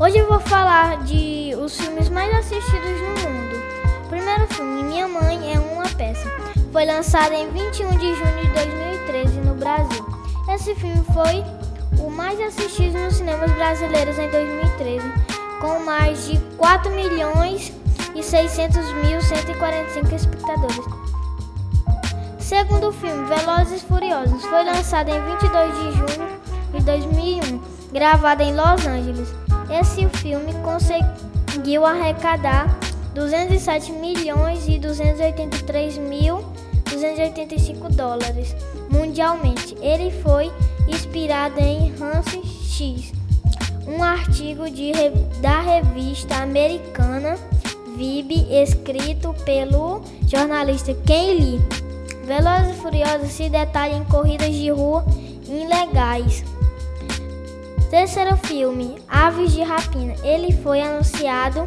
Hoje eu vou falar de os filmes mais assistidos no mundo. Primeiro filme, Minha Mãe é uma Peça, foi lançado em 21 de junho de 2013 no Brasil. Esse filme foi o mais assistido nos cinemas brasileiros em 2013, com mais de 4 milhões e 600.145 espectadores. Segundo filme, Velozes e Furiosos, foi lançado em 22 de junho de 2001, gravado em Los Angeles. Esse filme conseguiu arrecadar 207 milhões e 283 mil 285 dólares mundialmente. Ele foi inspirado em Hans X, um artigo de, da revista americana Vib, escrito pelo jornalista Ken Lee. Velozes e Furiosos se detalha em corridas de rua ilegais. Terceiro filme, Aves de Rapina. Ele foi anunciado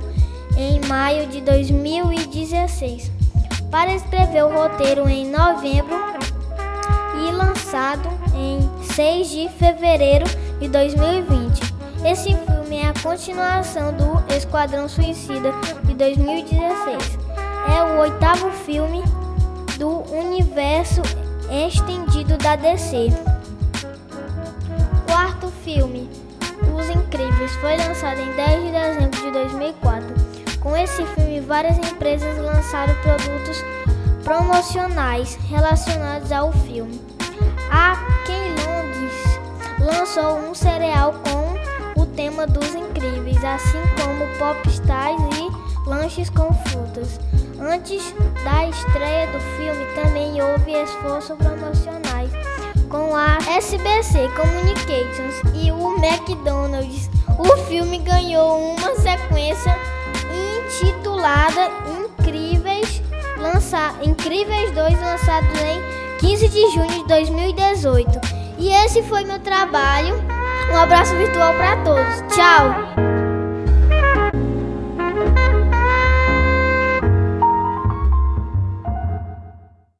em maio de 2016 para escrever o roteiro em novembro e lançado em 6 de fevereiro de 2020. Esse filme é a continuação do Esquadrão Suicida de 2016. É o oitavo filme do universo estendido da DC. Filme, Os Incríveis, foi lançado em 10 de dezembro de 2004. Com esse filme, várias empresas lançaram produtos promocionais relacionados ao filme. A Kellogg's lançou um cereal com o tema dos incríveis, assim como popstars e lanches com frutas. Antes da estreia do filme, também houve esforços promocionais com a SBC Communications e o McDonald's. O filme ganhou uma sequência intitulada Incríveis, lança... Incríveis 2, lançado em 15 de junho de 2018. E esse foi meu trabalho. Um abraço virtual para todos. Tchau!